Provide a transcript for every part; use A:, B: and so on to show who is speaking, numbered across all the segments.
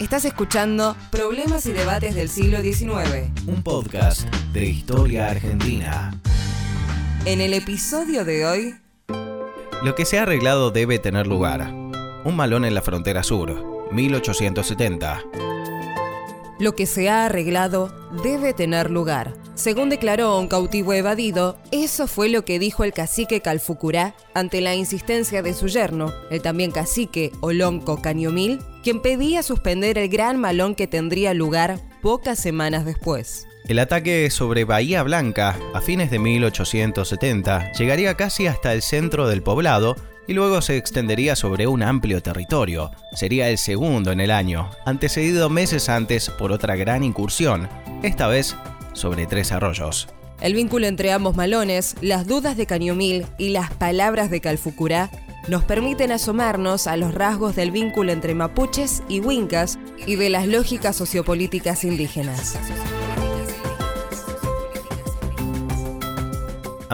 A: Estás escuchando Problemas y Debates del siglo XIX.
B: Un podcast de historia argentina.
A: En el episodio de hoy...
B: Lo que se ha arreglado debe tener lugar. Un malón en la frontera sur, 1870.
A: Lo que se ha arreglado debe tener lugar. Según declaró un cautivo evadido, eso fue lo que dijo el cacique Calfucurá ante la insistencia de su yerno, el también cacique Olonco Cañomil, quien pedía suspender el gran malón que tendría lugar pocas semanas después.
B: El ataque sobre Bahía Blanca a fines de 1870 llegaría casi hasta el centro del poblado y luego se extendería sobre un amplio territorio. Sería el segundo en el año, antecedido meses antes por otra gran incursión, esta vez sobre tres arroyos.
A: El vínculo entre ambos malones, las dudas de Cañomil y las palabras de Calfucurá nos permiten asomarnos a los rasgos del vínculo entre mapuches y huincas y de las lógicas sociopolíticas indígenas.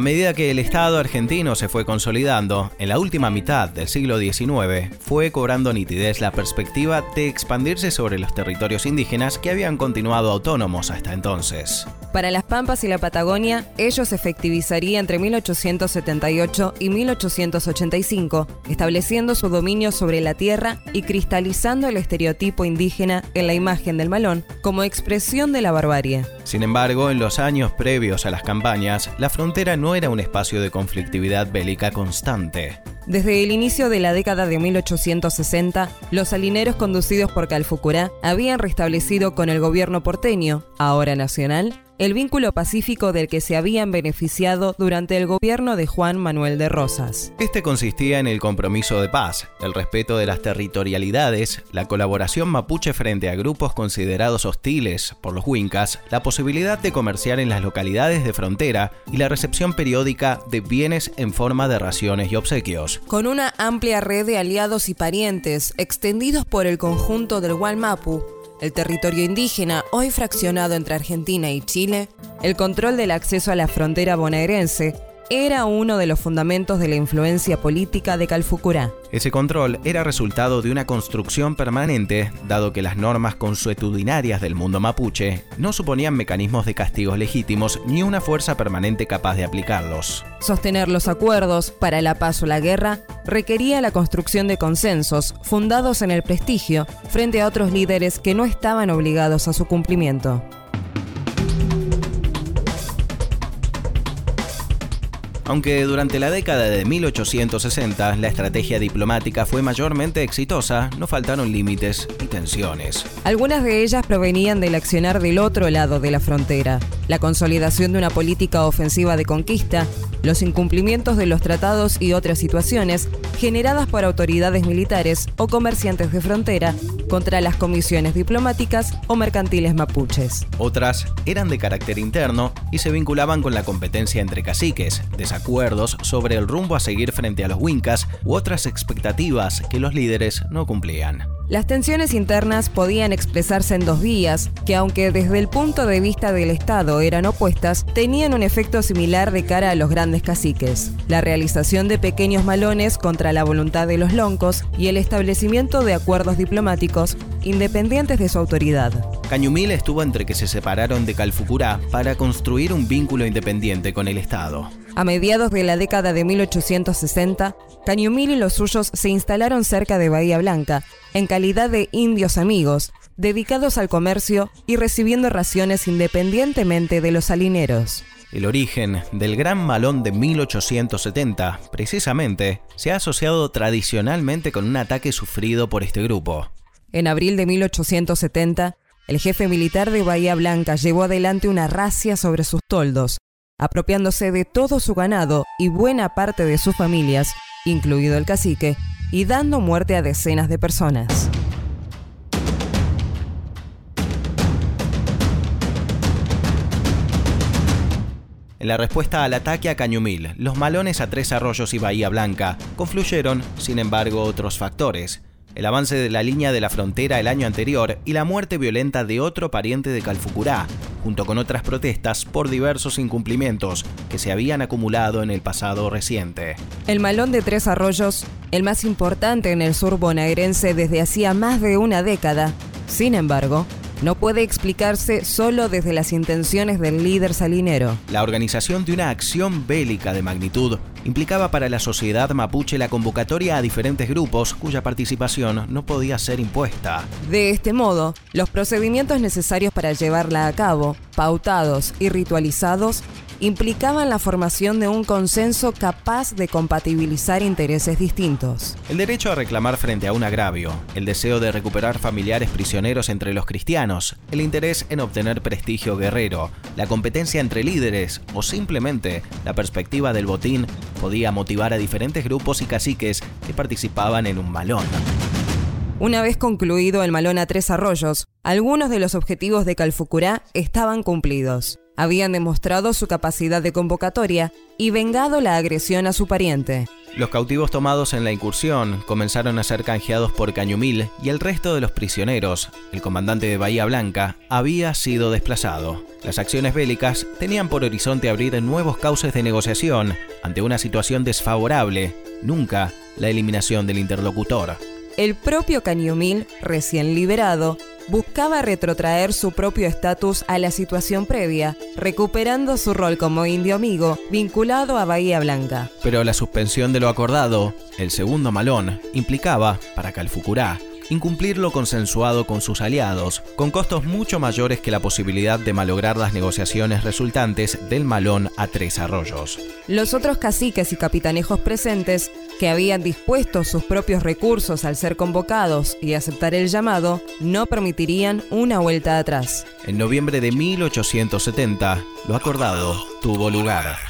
B: A medida que el Estado argentino se fue consolidando, en la última mitad del siglo XIX fue cobrando nitidez la perspectiva de expandirse sobre los territorios indígenas que habían continuado autónomos hasta entonces.
A: Para las Pampas y la Patagonia, ello se efectivizaría entre 1878 y 1885, estableciendo su dominio sobre la tierra y cristalizando el estereotipo indígena en la imagen del malón como expresión de la barbarie.
B: Sin embargo, en los años previos a las campañas, la frontera no era un espacio de conflictividad bélica constante.
A: Desde el inicio de la década de 1860, los salineros conducidos por Calfucurá habían restablecido con el gobierno porteño, ahora nacional, el vínculo pacífico del que se habían beneficiado durante el gobierno de Juan Manuel de Rosas.
B: Este consistía en el compromiso de paz, el respeto de las territorialidades, la colaboración mapuche frente a grupos considerados hostiles por los huincas, la posibilidad de comerciar en las localidades de frontera y la recepción periódica de bienes en forma de raciones y obsequios.
A: Con una amplia red de aliados y parientes extendidos por el conjunto del Gualmapu, el territorio indígena, hoy fraccionado entre Argentina y Chile, el control del acceso a la frontera bonaerense era uno de los fundamentos de la influencia política de Calfucurá.
B: Ese control era resultado de una construcción permanente, dado que las normas consuetudinarias del mundo mapuche no suponían mecanismos de castigos legítimos ni una fuerza permanente capaz de aplicarlos.
A: Sostener los acuerdos para la paz o la guerra requería la construcción de consensos fundados en el prestigio frente a otros líderes que no estaban obligados a su cumplimiento.
B: Aunque durante la década de 1860 la estrategia diplomática fue mayormente exitosa, no faltaron límites y tensiones.
A: Algunas de ellas provenían del accionar del otro lado de la frontera, la consolidación de una política ofensiva de conquista, los incumplimientos de los tratados y otras situaciones generadas por autoridades militares o comerciantes de frontera contra las comisiones diplomáticas o mercantiles mapuches.
B: Otras eran de carácter interno y se vinculaban con la competencia entre caciques, desacuerdos sobre el rumbo a seguir frente a los Wincas u otras expectativas que los líderes no cumplían.
A: Las tensiones internas podían expresarse en dos vías, que aunque desde el punto de vista del Estado eran opuestas, tenían un efecto similar de cara a los grandes caciques. La realización de pequeños malones contra la voluntad de los loncos y el establecimiento de acuerdos diplomáticos independientes de su autoridad.
B: Cañumil estuvo entre que se separaron de Calfucurá para construir un vínculo independiente con el Estado.
A: A mediados de la década de 1860, Cañumil y los suyos se instalaron cerca de Bahía Blanca, en calidad de indios amigos, dedicados al comercio y recibiendo raciones independientemente de los salineros.
B: El origen del Gran Malón de 1870, precisamente, se ha asociado tradicionalmente con un ataque sufrido por este grupo.
A: En abril de 1870, el jefe militar de Bahía Blanca llevó adelante una racia sobre sus toldos, apropiándose de todo su ganado y buena parte de sus familias, incluido el cacique, y dando muerte a decenas de personas.
B: En la respuesta al ataque a Cañumil, los malones a Tres Arroyos y Bahía Blanca confluyeron, sin embargo, otros factores, el avance de la línea de la frontera el año anterior y la muerte violenta de otro pariente de Calfucurá, junto con otras protestas por diversos incumplimientos que se habían acumulado en el pasado reciente.
A: El Malón de Tres Arroyos, el más importante en el sur bonaerense desde hacía más de una década, Sin embargo, no puede explicarse solo desde las intenciones del líder salinero.
B: La organización de una acción bélica de magnitud implicaba para la sociedad mapuche la convocatoria a diferentes grupos cuya participación no podía ser impuesta.
A: De este modo, los procedimientos necesarios para llevarla a cabo, pautados y ritualizados, implicaban la formación de un consenso capaz de compatibilizar intereses distintos.
B: El derecho a reclamar frente a un agravio, el deseo de recuperar familiares prisioneros entre los cristianos, el interés en obtener prestigio guerrero, la competencia entre líderes o simplemente la perspectiva del botín podía motivar a diferentes grupos y caciques que participaban en un malón.
A: Una vez concluido el malón a tres arroyos, algunos de los objetivos de Calfucurá estaban cumplidos habían demostrado su capacidad de convocatoria y vengado la agresión a su pariente.
B: Los cautivos tomados en la incursión comenzaron a ser canjeados por Cañumil y el resto de los prisioneros. El comandante de Bahía Blanca había sido desplazado. Las acciones bélicas tenían por horizonte abrir nuevos cauces de negociación ante una situación desfavorable, nunca la eliminación del interlocutor.
A: El propio Cañumil, recién liberado, buscaba retrotraer su propio estatus a la situación previa, recuperando su rol como indio amigo vinculado a Bahía Blanca.
B: Pero la suspensión de lo acordado, el segundo malón, implicaba, para Calfucurá, incumplir lo consensuado con sus aliados, con costos mucho mayores que la posibilidad de malograr las negociaciones resultantes del malón a Tres Arroyos.
A: Los otros caciques y capitanejos presentes, que habían dispuesto sus propios recursos al ser convocados y aceptar el llamado, no permitirían una vuelta atrás.
B: En noviembre de 1870, lo acordado tuvo lugar.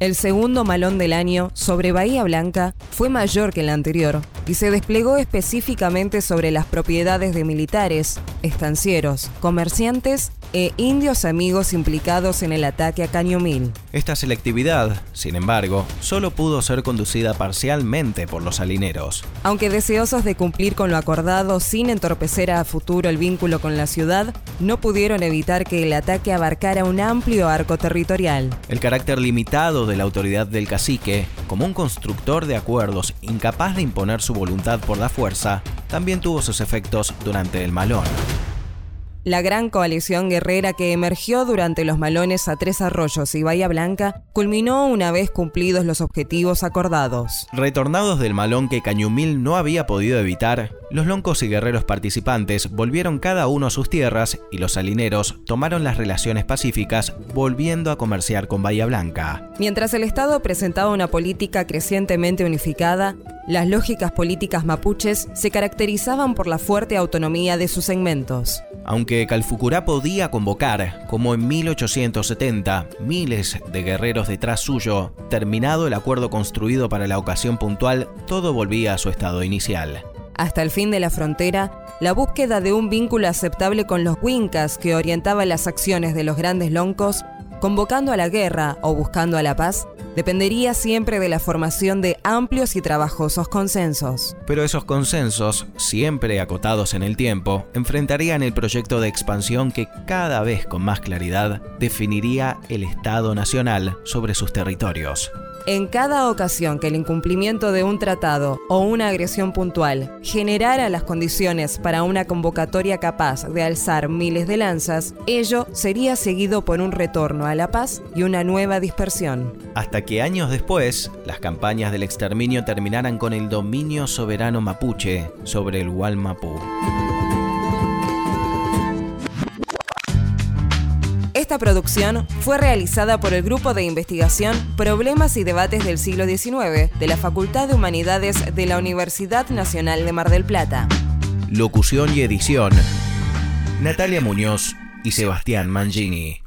A: El segundo malón del año sobre Bahía Blanca fue mayor que el anterior y se desplegó específicamente sobre las propiedades de militares, estancieros, comerciantes e indios amigos implicados en el ataque a Cañomil.
B: Esta selectividad, sin embargo, solo pudo ser conducida parcialmente por los salineros.
A: Aunque deseosos de cumplir con lo acordado sin entorpecer a futuro el vínculo con la ciudad, no pudieron evitar que el ataque abarcara un amplio arco territorial.
B: El carácter limitado de la autoridad del cacique, como un constructor de acuerdos incapaz de imponer su voluntad por la fuerza, también tuvo sus efectos durante el malón.
A: La gran coalición guerrera que emergió durante los malones a Tres Arroyos y Bahía Blanca culminó una vez cumplidos los objetivos acordados.
B: Retornados del malón que Cañumil no había podido evitar, los loncos y guerreros participantes volvieron cada uno a sus tierras y los salineros tomaron las relaciones pacíficas volviendo a comerciar con Bahía Blanca.
A: Mientras el Estado presentaba una política crecientemente unificada, las lógicas políticas mapuches se caracterizaban por la fuerte autonomía de sus segmentos.
B: Aunque Calfucurá podía convocar, como en 1870, miles de guerreros detrás suyo, terminado el acuerdo construido para la ocasión puntual, todo volvía a su estado inicial.
A: Hasta el fin de la frontera, la búsqueda de un vínculo aceptable con los Wincas que orientaba las acciones de los grandes loncos, convocando a la guerra o buscando a la paz, dependería siempre de la formación de amplios y trabajosos consensos.
B: Pero esos consensos, siempre acotados en el tiempo, enfrentarían el proyecto de expansión que cada vez con más claridad definiría el Estado Nacional sobre sus territorios.
A: En cada ocasión que el incumplimiento de un tratado o una agresión puntual generara las condiciones para una convocatoria capaz de alzar miles de lanzas, ello sería seguido por un retorno a la paz y una nueva dispersión.
B: Hasta que años después, las campañas del exterminio terminaran con el dominio soberano mapuche sobre el Hualmapú.
A: Esta producción fue realizada por el Grupo de Investigación Problemas y Debates del Siglo XIX de la Facultad de Humanidades de la Universidad Nacional de Mar del Plata.
B: Locución y edición. Natalia Muñoz y Sebastián Mangini.